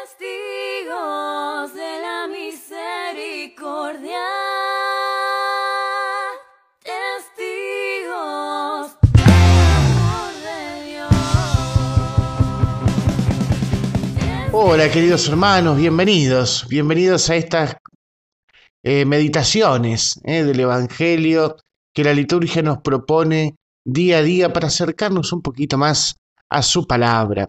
Testigos de la misericordia. Testigos. Hola queridos hermanos, bienvenidos, bienvenidos a estas eh, meditaciones eh, del Evangelio que la liturgia nos propone día a día para acercarnos un poquito más a su palabra.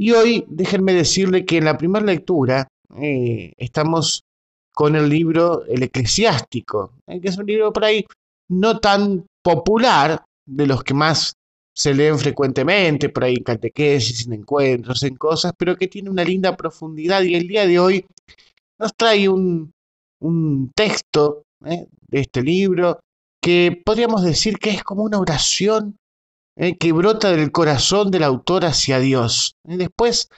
Y hoy déjenme decirle que en la primera lectura eh, estamos con el libro El Eclesiástico, que es un libro por ahí no tan popular, de los que más se leen frecuentemente, por ahí en catequesis, en encuentros, en cosas, pero que tiene una linda profundidad y el día de hoy nos trae un, un texto ¿eh? de este libro que podríamos decir que es como una oración ¿eh? que brota del corazón del autor hacia Dios. Y después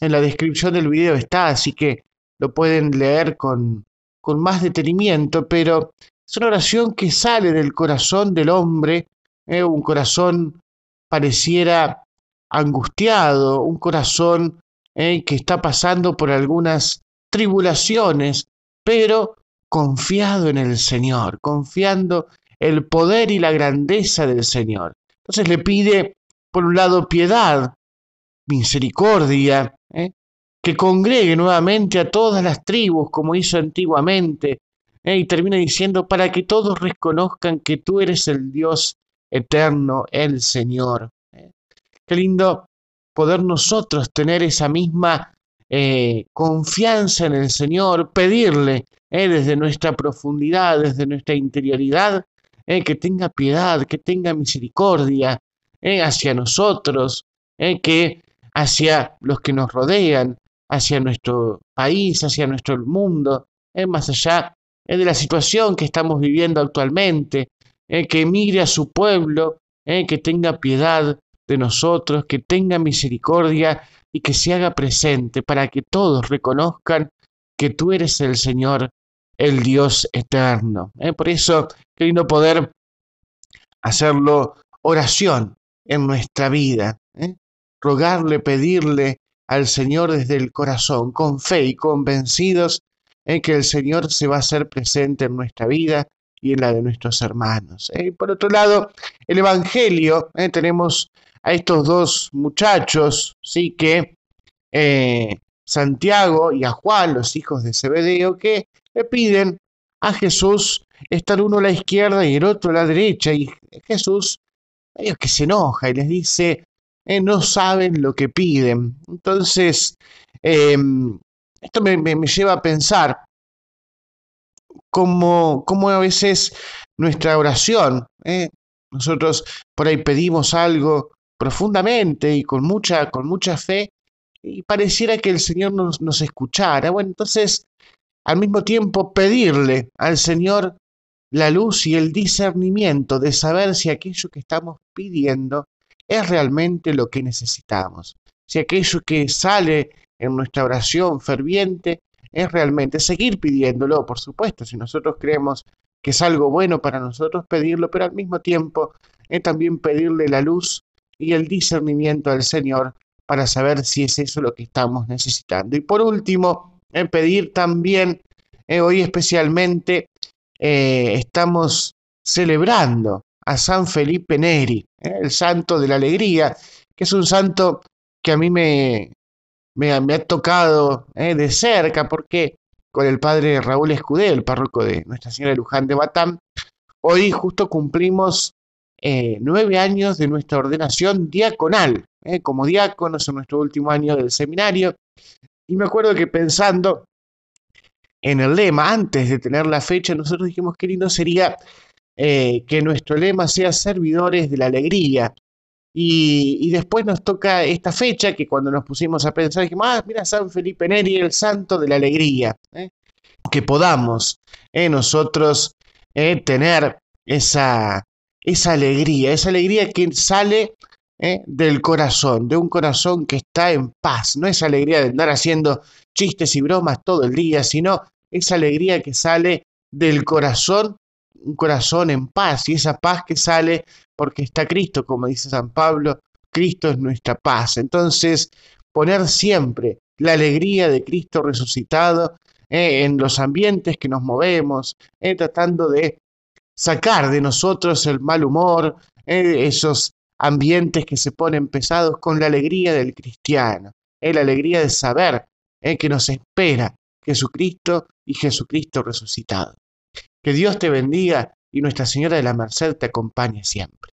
en la descripción del video está, así que lo pueden leer con, con más detenimiento, pero es una oración que sale del corazón del hombre, ¿eh? un corazón pareciera angustiado, un corazón ¿eh? que está pasando por algunas tribulaciones, pero confiado en el Señor, confiando el poder y la grandeza del Señor. Entonces le pide, por un lado, piedad, misericordia, ¿eh? que congregue nuevamente a todas las tribus como hizo antiguamente, ¿eh? y termina diciendo, para que todos reconozcan que tú eres el Dios eterno, el Señor. ¿eh? Qué lindo poder nosotros tener esa misma confianza en el Señor, pedirle desde nuestra profundidad, desde nuestra interioridad, eh, que tenga piedad, que tenga misericordia eh, hacia nosotros, eh, que hacia los que nos rodean, hacia nuestro país, hacia nuestro mundo, más allá de la situación que estamos viviendo actualmente, que emigre a su pueblo, que tenga piedad de nosotros, que tenga misericordia y que se haga presente para que todos reconozcan que tú eres el Señor, el Dios eterno. ¿eh? Por eso, qué lindo poder hacerlo oración en nuestra vida, ¿eh? rogarle, pedirle al Señor desde el corazón, con fe y convencidos en que el Señor se va a hacer presente en nuestra vida y en la de nuestros hermanos. ¿eh? Por otro lado, el Evangelio, ¿eh? tenemos a estos dos muchachos, sí que eh, Santiago y a Juan, los hijos de Zebedeo, que le piden a Jesús estar uno a la izquierda y el otro a la derecha, y Jesús, ellos que se enoja y les dice, eh, no saben lo que piden. Entonces, eh, esto me, me- me lleva a pensar cómo, cómo a veces nuestra oración, ¿eh? nosotros por ahí pedimos algo profundamente y con mucha, con mucha fe, y pareciera que el Señor nos, nos escuchara. Bueno, entonces, al mismo tiempo, pedirle al Señor la luz y el discernimiento de saber si aquello que estamos pidiendo es realmente lo que necesitamos, si aquello que sale en nuestra oración ferviente es realmente seguir pidiéndolo, por supuesto, si nosotros creemos que es algo bueno para nosotros pedirlo, pero al mismo tiempo es también pedirle la luz y el discernimiento al Señor para saber si es eso lo que estamos necesitando. Y por último, pedir también, eh, hoy especialmente, eh, estamos celebrando a San Felipe Neri, eh, el santo de la alegría, que es un santo que a mí me, me, ha- tocado de cerca, porque con el padre Raúl Escudé, el párroco de Nuestra Señora de Luján de Batán, hoy justo cumplimos nueve años de nuestra ordenación diaconal, como diáconos en nuestro último año del seminario. Y me acuerdo que pensando en el lema, antes de tener la fecha, nosotros dijimos qué lindo sería eh, que nuestro lema sea servidores de la alegría. Y, después nos toca esta fecha que cuando nos pusimos a pensar dijimos, ah, mira San Felipe Neri, el santo de la alegría. ¿eh? Que podamos eh, nosotros eh, tener esa, esa alegría, esa alegría que sale eh, del corazón, de un corazón que está en paz, no esa alegría de andar haciendo chistes y bromas todo el día, sino esa alegría que sale del corazón, un corazón en paz, y esa paz que sale porque está Cristo, como dice San Pablo, Cristo es nuestra paz. Entonces, poner siempre la alegría de Cristo resucitado eh, en los ambientes que nos movemos, eh, tratando de sacar de nosotros el mal humor, esos ambientes que se ponen pesados con la alegría del cristiano, la alegría de saber que nos espera Jesucristo y Jesucristo resucitado. Que Dios te bendiga y Nuestra Señora de la Merced te acompañe siempre.